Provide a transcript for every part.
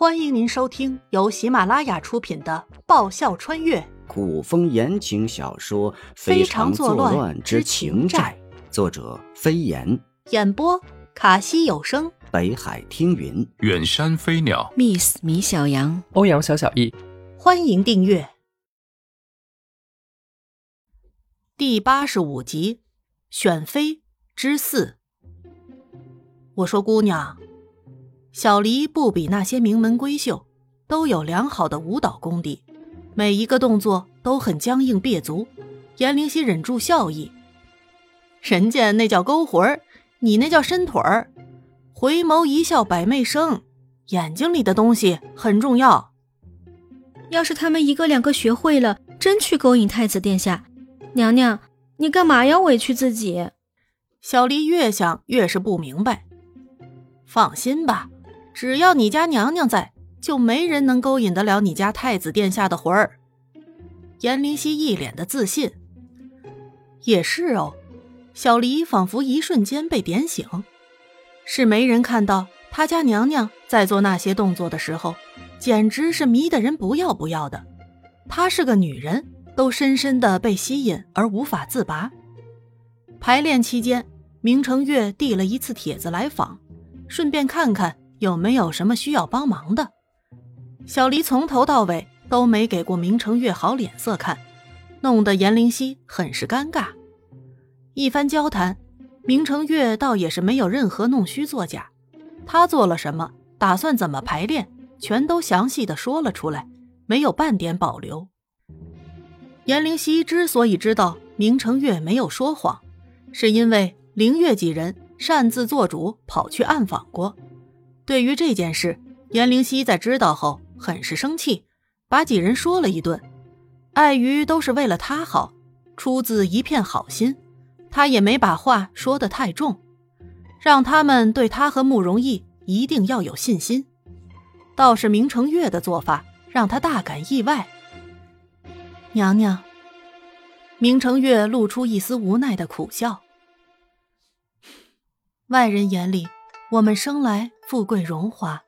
欢迎您收听由喜马拉雅出品的《爆笑穿越。古风言情小说《非常作乱之情债》，作者飞檐，演播卡西有声，北海听云，远山飞鸟，Miss 米小羊，欧阳小小易。欢迎订阅。第八十五集《选妃之四》。我说姑娘。小黎不比那些名门闺秀，都有良好的舞蹈功底，每一个动作都很僵硬蹩足。颜灵溪忍住笑意，人家那叫勾魂儿，你那叫伸腿儿。回眸一笑百媚生，眼睛里的东西很重要。要是他们一个两个学会了，真去勾引太子殿下，娘娘，你干嘛要委屈自己？小黎越想越是不明白。放心吧。只要你家娘娘在，就没人能勾引得了你家太子殿下的魂儿。颜灵溪一脸的自信。也是哦，小黎仿佛一瞬间被点醒，是没人看到他家娘娘在做那些动作的时候，简直是迷得人不要不要的。她是个女人，都深深的被吸引而无法自拔。排练期间，明成月递了一次帖子来访，顺便看看。有没有什么需要帮忙的？小黎从头到尾都没给过明成月好脸色看，弄得颜灵溪很是尴尬。一番交谈，明成月倒也是没有任何弄虚作假，他做了什么，打算怎么排练，全都详细的说了出来，没有半点保留。颜灵溪之所以知道明成月没有说谎，是因为灵月几人擅自做主跑去暗访过。对于这件事，颜灵溪在知道后很是生气，把几人说了一顿。碍于都是为了他好，出自一片好心，他也没把话说得太重，让他们对他和慕容逸一定要有信心。倒是明成月的做法让他大感意外。娘娘，明成月露出一丝无奈的苦笑。外人眼里。我们生来富贵荣华，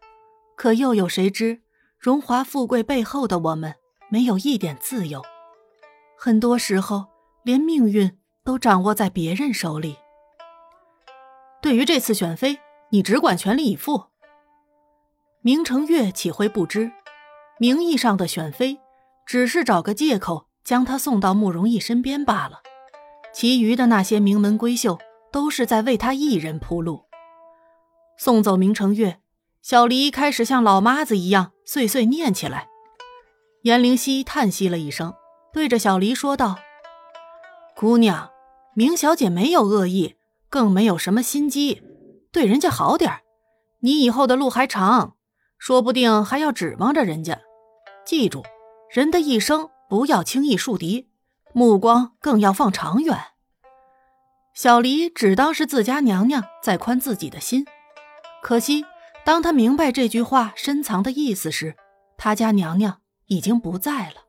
可又有谁知荣华富贵背后的我们没有一点自由？很多时候，连命运都掌握在别人手里。对于这次选妃，你只管全力以赴。明成月岂会不知，名义上的选妃只是找个借口将她送到慕容逸身边罢了，其余的那些名门闺秀都是在为他一人铺路。送走明成月，小黎开始像老妈子一样碎碎念起来。颜灵溪叹息了一声，对着小黎说道：“姑娘，明小姐没有恶意，更没有什么心机，对人家好点你以后的路还长，说不定还要指望着人家。记住，人的一生不要轻易树敌，目光更要放长远。”小黎只当是自家娘娘在宽自己的心。可惜，当他明白这句话深藏的意思时，他家娘娘已经不在了。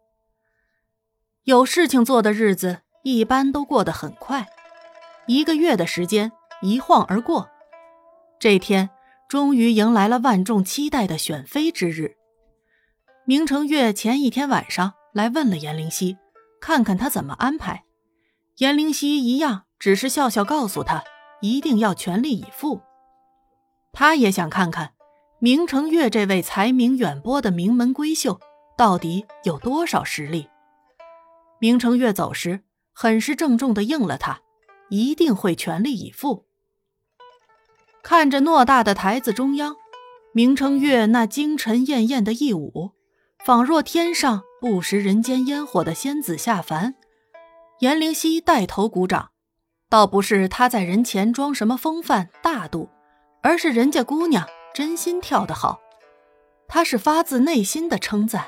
有事情做的日子一般都过得很快，一个月的时间一晃而过。这天终于迎来了万众期待的选妃之日。明成月前一天晚上来问了颜灵溪，看看他怎么安排。颜灵溪一样，只是笑笑告诉他，一定要全力以赴。他也想看看明成月这位才名远播的名门闺秀到底有多少实力。明成月走时，很是郑重地应了他，一定会全力以赴。看着偌大的台子中央，明成月那精神艳艳的一舞，仿若天上不食人间烟火的仙子下凡。颜灵溪带头鼓掌，倒不是他在人前装什么风范大度。而是人家姑娘真心跳得好，他是发自内心的称赞。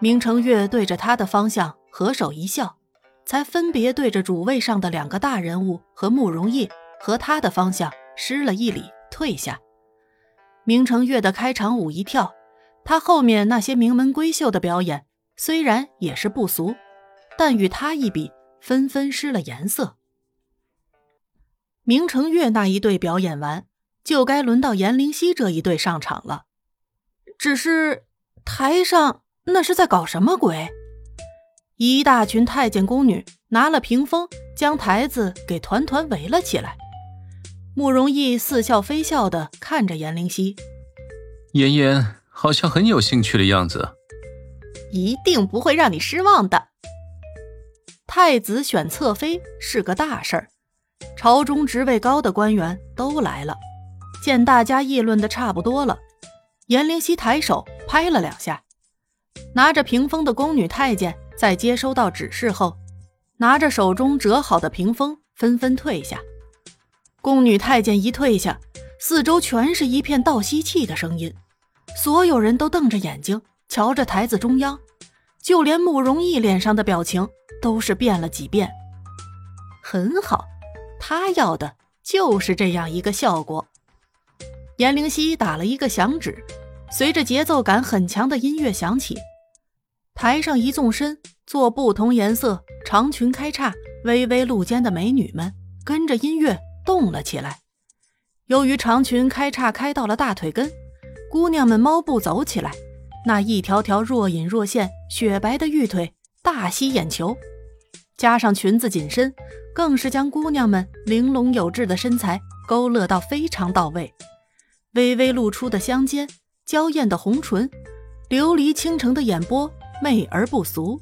明成月对着他的方向合手一笑，才分别对着主位上的两个大人物和慕容逸和他的方向施了一礼，退下。明成月的开场舞一跳，他后面那些名门闺秀的表演虽然也是不俗，但与他一比，纷纷失了颜色。明成月那一队表演完，就该轮到颜灵溪这一队上场了。只是台上那是在搞什么鬼？一大群太监宫女拿了屏风，将台子给团团围了起来。慕容逸似笑非笑的看着颜灵犀，妍妍好像很有兴趣的样子，一定不会让你失望的。太子选侧妃是个大事儿，朝中职位高的官员都来了。见大家议论的差不多了，颜灵犀抬手拍了两下，拿着屏风的宫女太监在接收到指示后，拿着手中折好的屏风纷纷退下。宫女太监一退下，四周全是一片倒吸气的声音，所有人都瞪着眼睛瞧着台子中央，就连慕容逸脸上的表情都是变了几变。很好，他要的就是这样一个效果。颜灵犀打了一个响指，随着节奏感很强的音乐响起，台上一纵身做不同颜色长裙开叉、微微露肩的美女们跟着音乐。动了起来。由于长裙开叉开到了大腿根，姑娘们猫步走起来，那一条条若隐若现、雪白的玉腿大吸眼球。加上裙子紧身，更是将姑娘们玲珑有致的身材勾勒到非常到位。微微露出的香肩，娇艳的红唇，琉璃倾城的眼波，媚而不俗。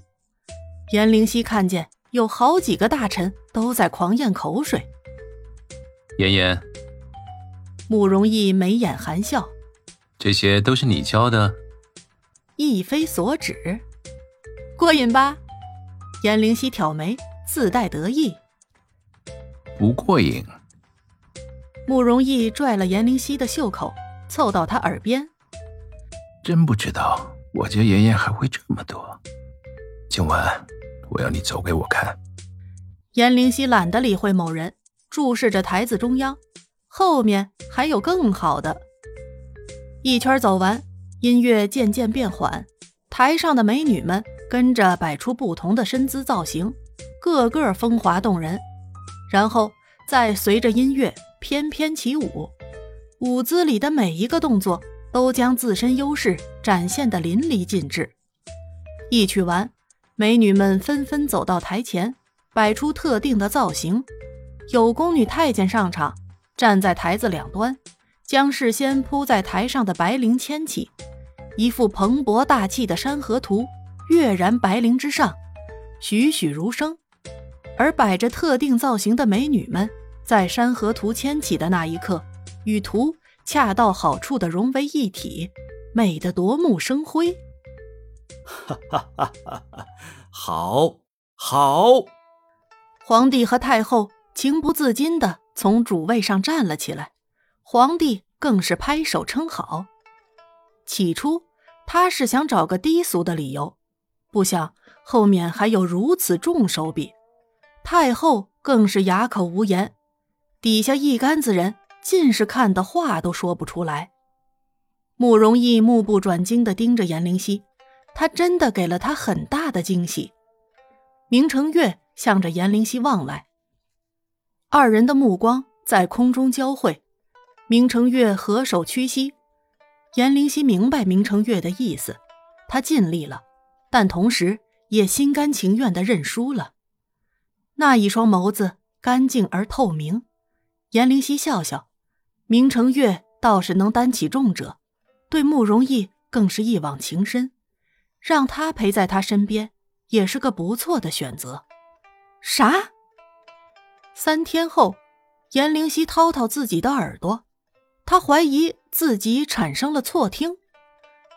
颜灵犀看见有好几个大臣都在狂咽口水。妍妍，慕容逸眉眼含笑，这些都是你教的？亦非所指，过瘾吧？颜灵犀挑眉，自带得意。不过瘾。慕容逸拽了颜灵犀的袖口，凑到他耳边。真不知道我家妍妍还会这么多。今晚我要你走给我看。颜灵犀懒得理会某人。注视着台子中央，后面还有更好的。一圈走完，音乐渐渐变缓，台上的美女们跟着摆出不同的身姿造型，个个风华动人。然后再随着音乐翩翩起舞，舞姿里的每一个动作都将自身优势展现得淋漓尽致。一曲完，美女们纷纷走到台前，摆出特定的造型。有宫女太监上场，站在台子两端，将事先铺在台上的白绫牵起，一幅蓬勃大气的山河图跃然白绫之上，栩栩如生。而摆着特定造型的美女们，在山河图牵起的那一刻，与图恰到好处的融为一体，美得夺目生辉。哈哈哈哈哈！好，好！皇帝和太后。情不自禁地从主位上站了起来，皇帝更是拍手称好。起初他是想找个低俗的理由，不想后面还有如此重手笔。太后更是哑口无言，底下一干子人尽是看的话都说不出来。慕容逸目不转睛地盯着颜灵犀，他真的给了他很大的惊喜。明成月向着颜灵犀望来。二人的目光在空中交汇，明成月合手屈膝，颜灵犀明白明成月的意思，他尽力了，但同时也心甘情愿的认输了。那一双眸子干净而透明，颜灵犀笑笑，明成月倒是能担起重者，对慕容逸更是一往情深，让他陪在他身边也是个不错的选择。啥？三天后，颜灵犀掏掏自己的耳朵，他怀疑自己产生了错听。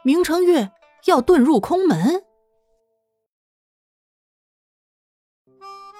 明成月要遁入空门。